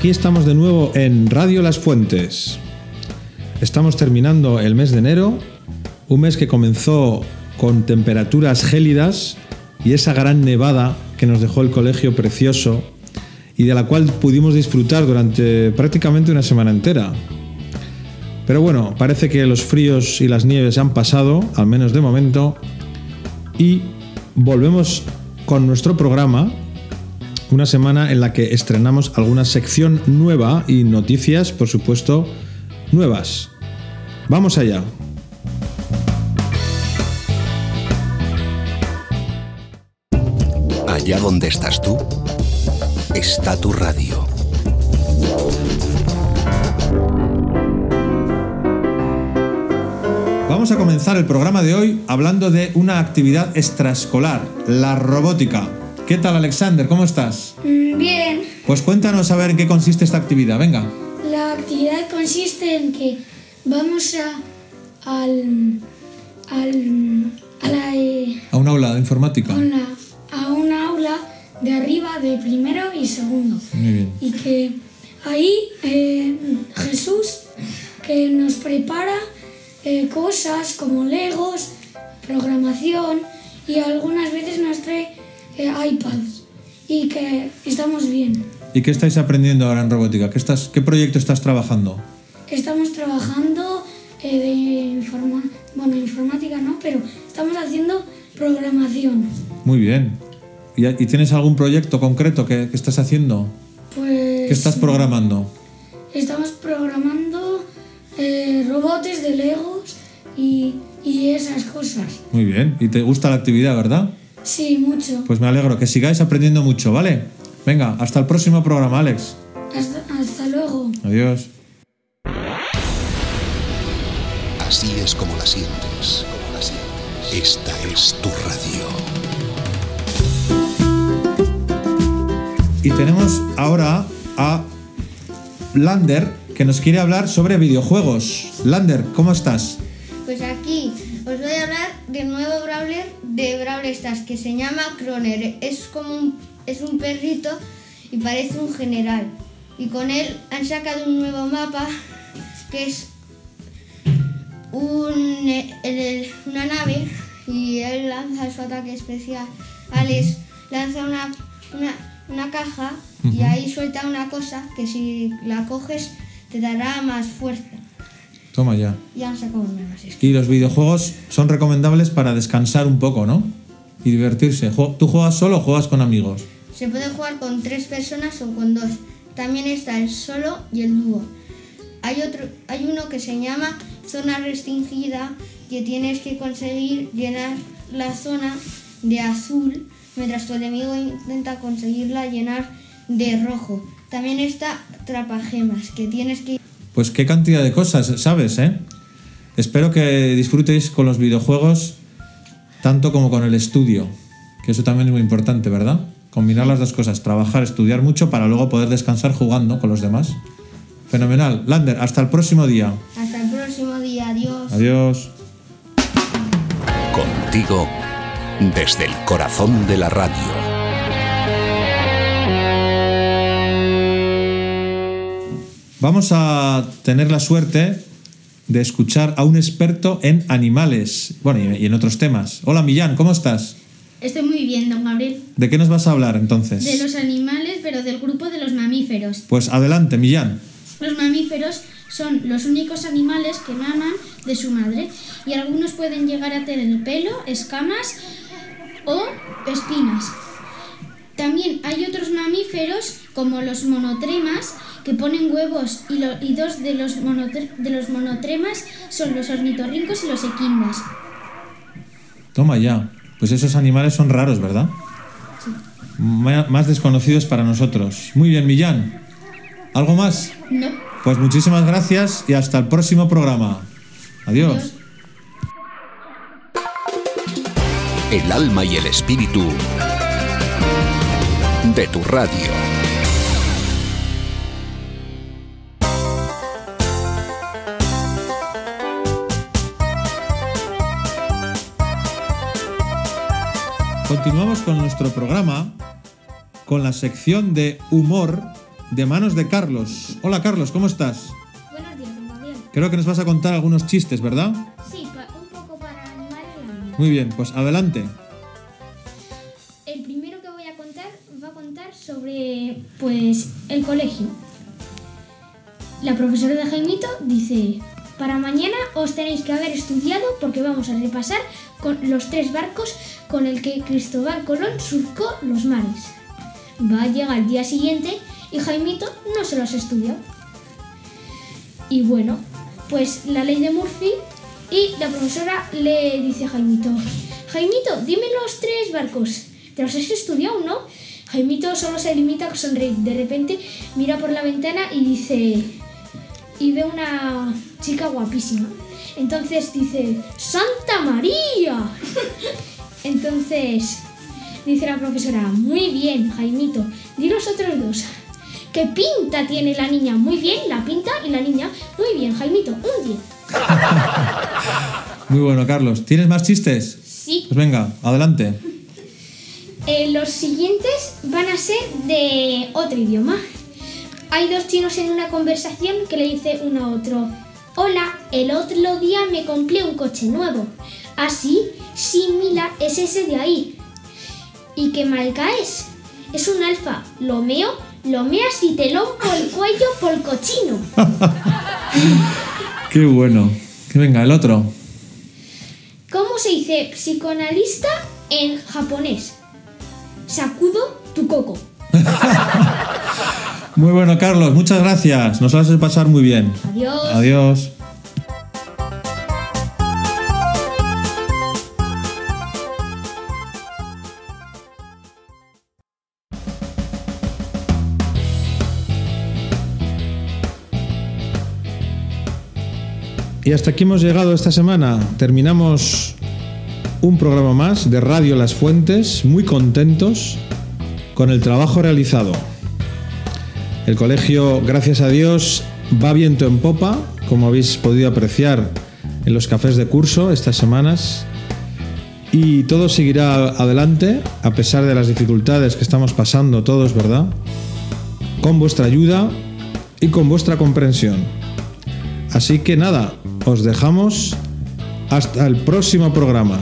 aquí estamos de nuevo en Radio Las Fuentes. Estamos terminando el mes de enero, un mes que comenzó con temperaturas gélidas y esa gran nevada que nos dejó el colegio precioso y de la cual pudimos disfrutar durante prácticamente una semana entera. Pero bueno, parece que los fríos y las nieves han pasado, al menos de momento, y volvemos con nuestro programa, una semana en la que estrenamos alguna sección nueva y noticias, por supuesto, nuevas. Vamos allá. Allá donde estás tú, está tu radio. Vamos a comenzar el programa de hoy hablando de una actividad extraescolar, la robótica. ¿Qué tal Alexander? ¿Cómo estás? Mm, Bien, Pues cuéntanos a ver en qué consiste esta actividad, venga. la actividad consiste en que vamos a, al, al, a, la, eh, A un aula de informática. a una, a una aula de arriba de primero y segundo. Muy bien. Y que ahí eh, Jesús que nos prepara eh, cosas como legos, programación y algunas veces nos trae eh, iPads y que estamos bien. ¿Y qué estáis aprendiendo ahora en robótica? ¿Qué, estás, qué proyecto estás trabajando? Estamos trabajando eh, de informa bueno, informática, ¿no? Pero estamos haciendo programación. Muy bien. ¿Y, y tienes algún proyecto concreto que, que estás haciendo? Pues ¿Qué estás programando? estamos programando eh, robots de Legos y, y esas cosas. Muy bien. ¿Y te gusta la actividad, verdad? Sí, mucho. Pues me alegro. Que sigáis aprendiendo mucho, ¿vale? Venga, hasta el próximo programa, Alex. Hasta, hasta luego. Adiós. Así es como la sientes. Como la sientes. Esta es tu radio. Y tenemos ahora a Lander, que nos quiere hablar sobre videojuegos. Lander, ¿cómo estás? Pues aquí de Brawl Stars que se llama Croner. Es como un, es un perrito y parece un general. Y con él han sacado un nuevo mapa que es un, el- una nave y él lanza su ataque especial. Alex lanza una, una, una caja y ahí suelta una cosa que si la coges te dará más fuerza. Toma ya. Y han sacado nuevas skins. Y los videojuegos son recomendables para descansar un poco, ¿no? Y divertirse. ¿Tú juegas solo o juegas con amigos? Se puede jugar con tres personas o con dos. También está el solo y el dúo. Hay, otro, hay uno que se llama zona restringida que tienes que conseguir llenar la zona de azul mientras tu enemigo intenta conseguirla llenar de rojo. También está trapagemas que tienes que Pues qué cantidad de cosas, ¿sabes? Eh? Espero que disfrutéis con los videojuegos tanto como con el estudio, que eso también es muy importante, ¿verdad? Combinar las dos cosas, trabajar, estudiar mucho para luego poder descansar jugando con los demás. Fenomenal. Lander, hasta el próximo día. hasta el próximo día. Adiós. Adiós. Contigo desde el corazón de la radio. Vamos a tener la suerte de escuchar a un experto en animales, bueno, y en otros temas. Hola Millán, ¿cómo estás? Estoy muy bien, don Gabriel. ¿De qué nos vas a hablar entonces? De los animales, pero del grupo de los mamíferos. Pues adelante, Millán. Los mamíferos son los únicos animales que maman de su madre y algunos pueden llegar a tener pelo, escamas o espinas. También hay otros mamíferos como los monotremas que ponen huevos y, lo- y dos de los, de los monotremas son los ornitorrincos y los equimbas. Toma ya. Pues esos animales son raros, ¿verdad? Ma- Más desconocidos para nosotros. Muy bien, Millán. ¿Algo más? No. Pues muchísimas gracias y hasta el próximo programa. Adiós. Adiós. El alma y el espíritu de tu radio. Continuamos con nuestro programa con la sección de humor de manos de Carlos. Hola Carlos, ¿cómo estás? Buenos días, don Gabriel. Creo que nos vas a contar algunos chistes, ¿verdad? Sí, un poco para animar el ánimo. Muy bien, pues adelante. Sobre, pues, el colegio. La profesora de Jaimito dice, para mañana os tenéis que haber estudiado porque vamos a repasar con los tres barcos con el que Cristóbal Colón surcó los mares. Va a llegar el día siguiente y Jaimito no se los estudió. Y bueno, pues la ley de Murphy y la profesora le dice a Jaimito, Jaimito, dime los tres barcos. ¿Te los has estudiado, no? Jaimito solo se limita a sonreír. De repente mira por la ventana y dice, y ve una chica guapísima. Entonces dice, ¡Santa María! Entonces dice la profesora, muy bien, Jaimito, di los otros dos. ¿Qué pinta tiene la niña? Muy bien, la pinta y la niña. Muy bien, Jaimito, un 10. Muy bueno, Carlos. ¿Tienes más chistes? Sí. Pues venga, adelante. Eh, los siguientes van a ser de otro idioma. Hay dos chinos en una conversación que le dice uno a otro, Hola, el otro día me compré un coche nuevo. Así, sí, mira, es ese de ahí. ¿Y qué marca es? Es un alfa. Lo meo, lo meas y te lo por el cuello por cochino. Qué bueno. Que venga, el otro. ¿Cómo se dice psicoanalista en japonés? Sakudo tu coco. Muy bueno, Carlos. Muchas gracias. Nos haces pasar muy bien. Adiós. Adiós. Y hasta aquí hemos llegado esta semana. Terminamos un programa más de Radio Las Fuentes, muy contentos con el trabajo realizado. El colegio, gracias a Dios, va viento en popa, como habéis podido apreciar en los cafés de curso estas semanas. Y todo seguirá adelante, a pesar de las dificultades que estamos pasando todos, ¿verdad? Con vuestra ayuda y con vuestra comprensión. Así que nada, os dejamos hasta el próximo programa.